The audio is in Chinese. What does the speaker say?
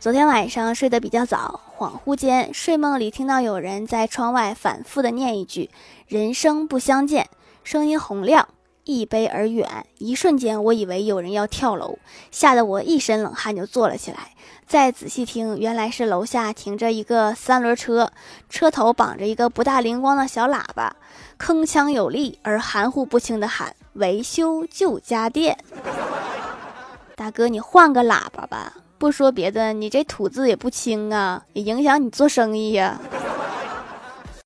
昨天晚上睡得比较早，恍惚间睡梦里听到有人在窗外反复的念一句“人生不相见”，声音洪亮，一悲而远。一瞬间，我以为有人要跳楼，吓得我一身冷汗就坐了起来。再仔细听，原来是楼下停着一个三轮车，车头绑着一个不大灵光的小喇叭，铿锵有力而含糊不清的喊：“维修旧家电。”大哥，你换个喇叭吧。不说别的，你这吐字也不清啊，也影响你做生意呀。